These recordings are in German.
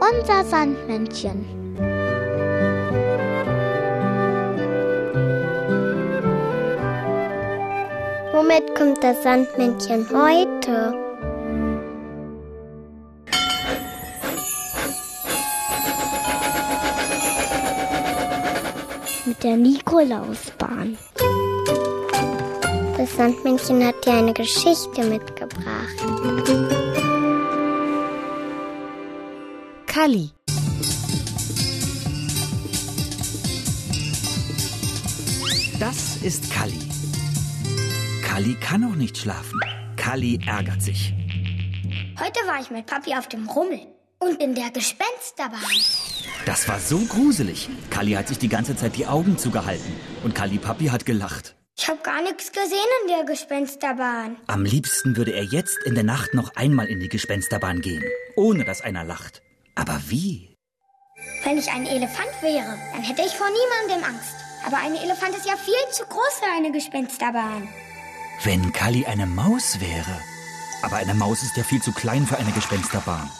Unser Sandmännchen. Womit kommt das Sandmännchen heute? Mit der Nikolausbahn. Das Sandmännchen hat dir eine Geschichte mitgebracht. Kali. Das ist Kali. Kali kann noch nicht schlafen. Kali ärgert sich. Heute war ich mit Papi auf dem Rummel und in der Gespensterbahn. Das war so gruselig. Kali hat sich die ganze Zeit die Augen zugehalten. Und Kali Papi hat gelacht. Ich habe gar nichts gesehen in der Gespensterbahn. Am liebsten würde er jetzt in der Nacht noch einmal in die Gespensterbahn gehen, ohne dass einer lacht. Aber wie? Wenn ich ein Elefant wäre, dann hätte ich vor niemandem Angst. Aber ein Elefant ist ja viel zu groß für eine Gespensterbahn. Wenn Kali eine Maus wäre. Aber eine Maus ist ja viel zu klein für eine Gespensterbahn.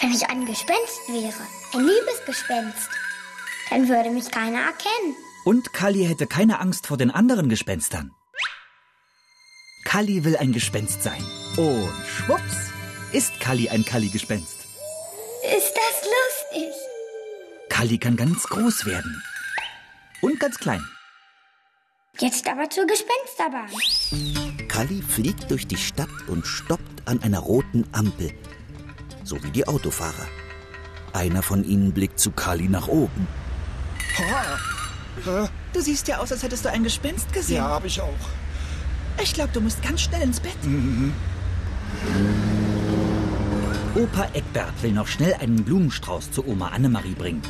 Wenn ich ein Gespenst wäre, ein liebes Gespenst, dann würde mich keiner erkennen. Und Kali hätte keine Angst vor den anderen Gespenstern. Kali will ein Gespenst sein. Und schwupps ist Kali ein Kali-Gespenst. Lustig? Kali kann ganz groß werden. Und ganz klein. Jetzt aber zur Gespensterbahn. Kali fliegt durch die Stadt und stoppt an einer roten Ampel. So wie die Autofahrer. Einer von ihnen blickt zu Kali nach oben. Du siehst ja aus, als hättest du ein Gespenst gesehen. Ja, hab ich auch. Ich glaube, du musst ganz schnell ins Bett. Opa Eckbert will noch schnell einen Blumenstrauß zu Oma Annemarie bringen.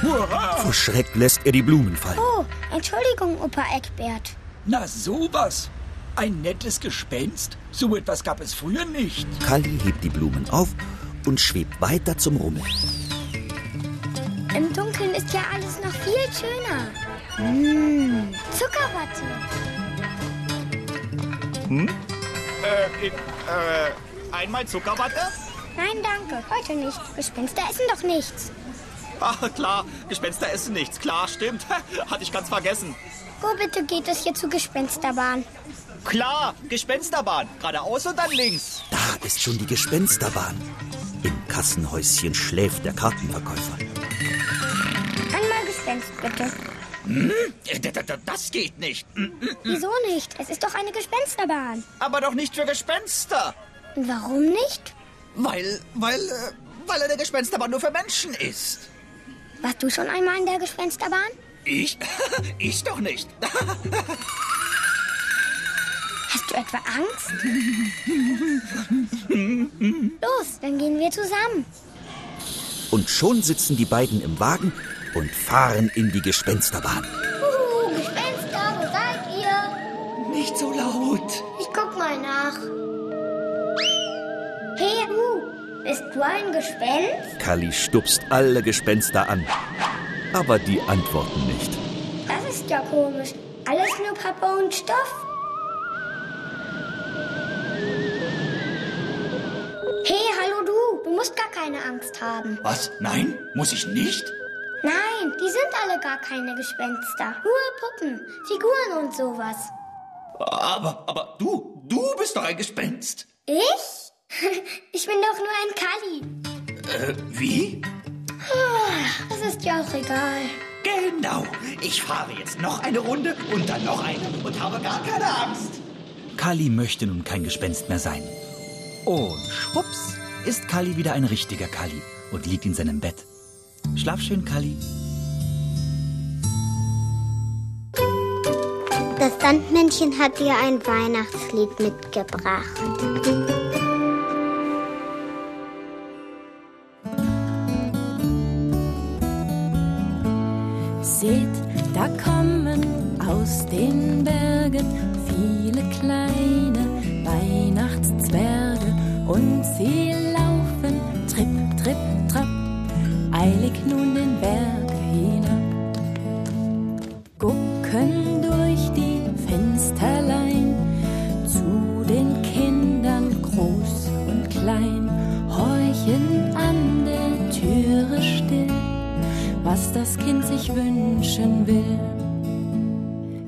Vor Schreck lässt er die Blumen fallen. Oh, Entschuldigung, Opa Eckbert. Na sowas. Ein nettes Gespenst? So etwas gab es früher nicht. Kali hebt die Blumen auf und schwebt weiter zum Rummel. Im Dunkeln ist ja alles noch viel schöner. Mmh, Zuckerwatte. Äh, äh, einmal Zuckerwatte? Nein, danke, heute nicht. Gespenster essen doch nichts. Ach, klar, Gespenster essen nichts. Klar, stimmt. Hatte ich ganz vergessen. Wo bitte geht es hier zur Gespensterbahn? Klar, Gespensterbahn. Geradeaus und dann links. Da ist schon die Gespensterbahn. Im Kassenhäuschen schläft der Kartenverkäufer. Einmal Gespenst, bitte. D- Das geht nicht. Wieso nicht? Es ist doch eine Gespensterbahn. Aber doch nicht für Gespenster. Warum nicht? Weil, weil, äh, weil eine Gespensterbahn nur für Menschen ist. Warst du schon einmal in der Gespensterbahn? Ich? Ich doch nicht. Hast du etwa Angst? Los, dann gehen wir zusammen. Und schon sitzen die beiden im Wagen und fahren in die Gespensterbahn. Huhu, Gespenster, wo seid ihr? Nicht so laut. Ein Gespenst? Kali stupst alle Gespenster an. Aber die antworten nicht. Das ist ja komisch. Alles nur Pappe und Stoff. Hey, hallo du, du musst gar keine Angst haben. Was? Nein? Muss ich nicht? Nein, die sind alle gar keine Gespenster. Nur Puppen, Figuren und sowas. Aber, aber du, du bist doch ein Gespenst. Ich? Ich bin doch nur ein Kali. Äh, wie? Das ist ja auch egal. Genau. Ich fahre jetzt noch eine Runde und dann noch eine und habe gar keine Angst. Kali möchte nun kein Gespenst mehr sein. Und schwupps ist Kali wieder ein richtiger Kali und liegt in seinem Bett. Schlaf schön, Kali. Das Sandmännchen hat dir ein Weihnachtslied mitgebracht. Da kommen aus den Bergen viele kleine Weihnachtszwerge und sie laufen tripp, tripp, trapp, eilig nun den Berg hinab. Gucken durch die Fensterlein zu den Kindern groß und klein. horchen an was das Kind sich wünschen will.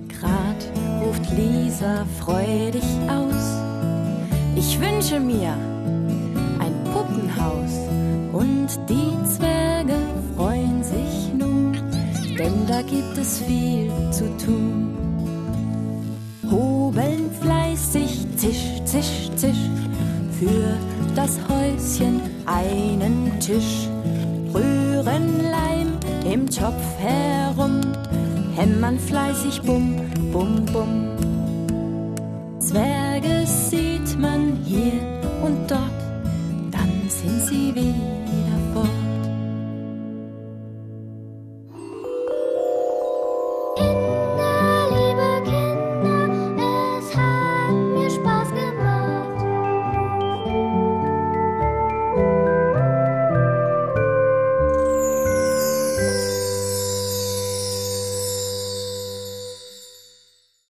Grad ruft Lisa freudig aus. Ich wünsche mir ein Puppenhaus und die Zwerge freuen sich nun, denn da gibt es viel zu tun. Hobeln fleißig, zisch, zisch, zisch, für das Häuschen einen Tisch. Rühren Leim im Topf herum, hämmern fleißig bum, bum, bum. Zwerge sieht man hier und dort, dann sind sie wieder.